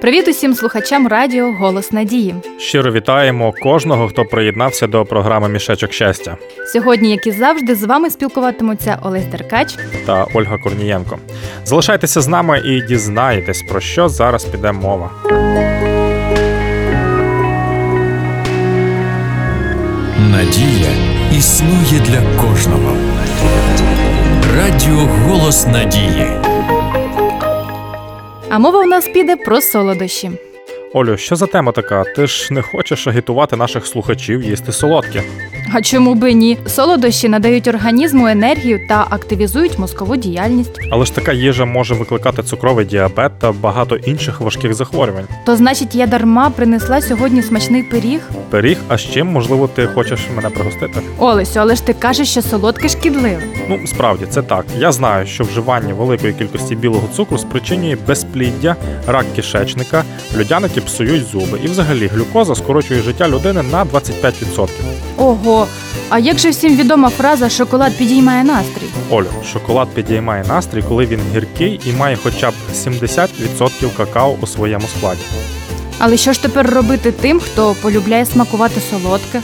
Привіт усім слухачам радіо Голос Надії. Щиро вітаємо кожного, хто приєднався до програми Мішечок щастя Сьогодні, як і завжди, з вами спілкуватимуться Олесь Деркач. та Ольга Корнієнко. Залишайтеся з нами і дізнаєтесь, про що зараз піде мова. Надія існує для кожного. Радіо Голос Надії. А мова у нас піде про солодощі. Олю, що за тема така? Ти ж не хочеш агітувати наших слухачів їсти солодке. А чому би ні? Солодощі надають організму енергію та активізують мозкову діяльність. Але ж така їжа може викликати цукровий діабет та багато інших важких захворювань. То значить, я дарма принесла сьогодні смачний пиріг. Пиріг, а з чим, можливо, ти хочеш мене пригостити? Олесю, але ж ти кажеш, що солодке шкідливе. Ну, справді, це так. Я знаю, що вживання великої кількості білого цукру спричинює безпліддя, рак кишечника, людяники псують зуби. І взагалі глюкоза скорочує життя людини на 25%. Ого, а як же всім відома фраза шоколад підіймає настрій? Олю, шоколад підіймає настрій, коли він гіркий і має хоча б 70% какао у своєму складі. Але що ж тепер робити тим, хто полюбляє смакувати солодке?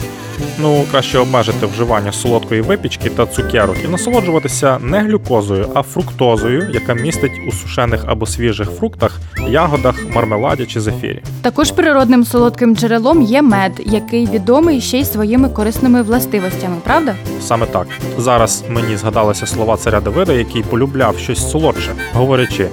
Ну, краще обмежити вживання солодкої випічки та цукерок і насолоджуватися не глюкозою, а фруктозою, яка містить у сушених або свіжих фруктах, ягодах, мармеладі чи зефірі. Також природним солодким джерелом є мед, який відомий ще й своїми корисними властивостями, правда? Саме так зараз мені згадалися слова царя Давида, який полюбляв щось солодше, говорячи: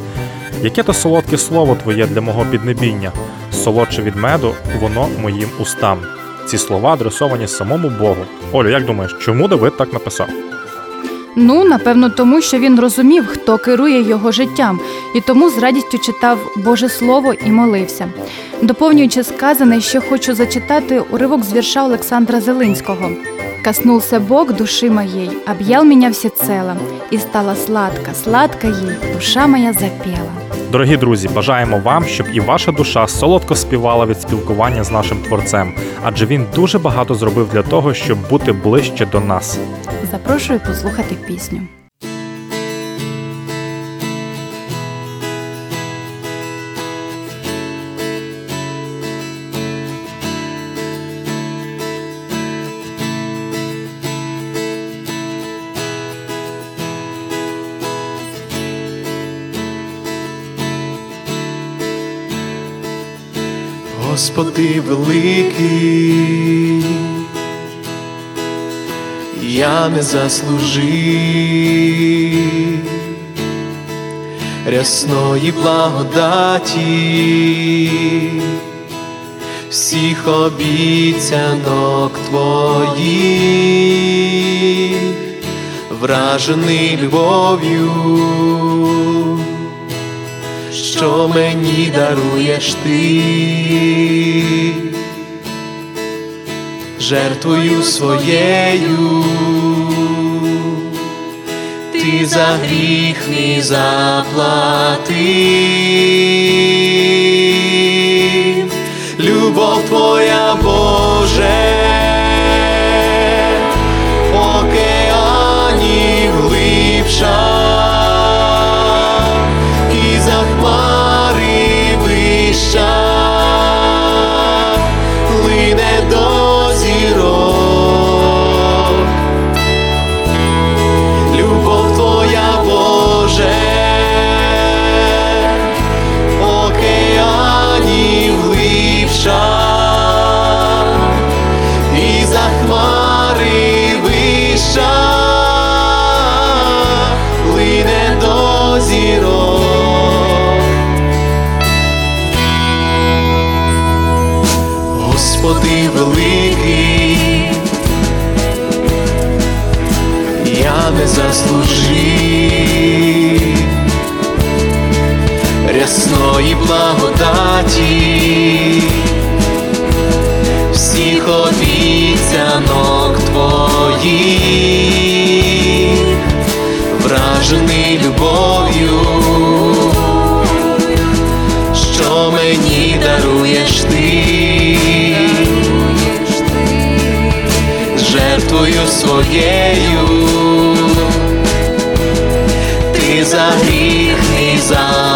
яке то солодке слово твоє для мого піднебіння, солодше від меду, воно моїм устам. Ці слова адресовані самому Богу. Олю, як думаєш, чому Давид так написав? Ну, напевно, тому що він розумів, хто керує його життям, і тому з радістю читав Боже Слово і молився. Доповнюючи сказане, що хочу зачитати уривок з вірша Олександра Зелинського. Коснулся Бог души моей, объял меня всецело, и стала сладко, сладко ей, душа моя запела. Дорогі друзі, бажаємо вам, щоб і ваша душа солодко співала від спілкування з нашим творцем, адже він дуже багато зробив для того, щоб бути ближче до нас. Запрошую послухати пісню. Господи великий, я не заслужив рясної благодаті, всіх обіцянок твоїх, вражений любов'ю що мені даруєш ти, жертвою своєю, ти за гріх мій заплатив, любов твоя Боже. Господи великий, я не заслужив рясної благодаті, жертвою своєю, ти за гріх і заплатив,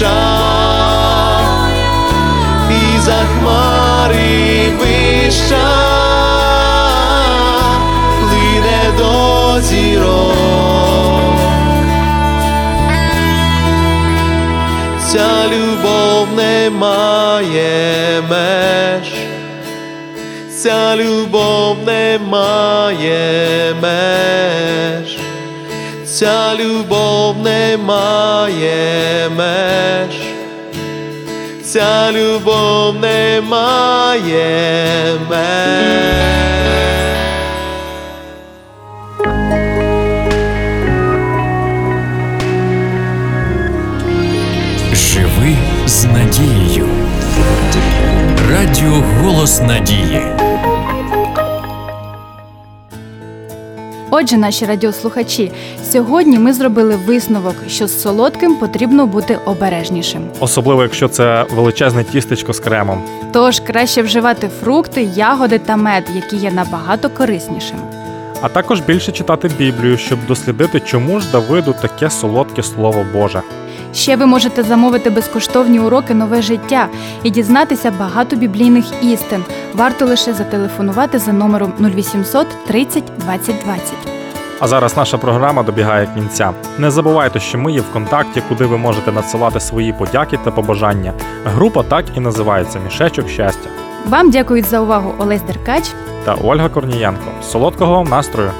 глибша, і за хмари вища, плине до зірок. Ця любов не має меж, ця любов не має меж. Ця любов не має меж, ця любов не має меж. Живи з надією. Радіо Голос Надії. Отже, наші радіослухачі, сьогодні ми зробили висновок, що з солодким потрібно бути обережнішим. Особливо, якщо це величезне тістечко з кремом. Тож краще вживати фрукти, ягоди та мед, які є набагато кориснішими. А також більше читати Біблію, щоб дослідити, чому ж Давиду таке солодке слово Боже. Ще ви можете замовити безкоштовні уроки нове життя і дізнатися багато біблійних істин. Варто лише зателефонувати за номером 0800 30 20 20. А зараз наша програма добігає кінця. Не забувайте, що ми є в контакті, куди ви можете надсилати свої подяки та побажання. Група так і називається Мішечок щастя. Вам дякують за увагу Олесь Деркач. Та Ольга Корнієнко. Солодкого вам настрою!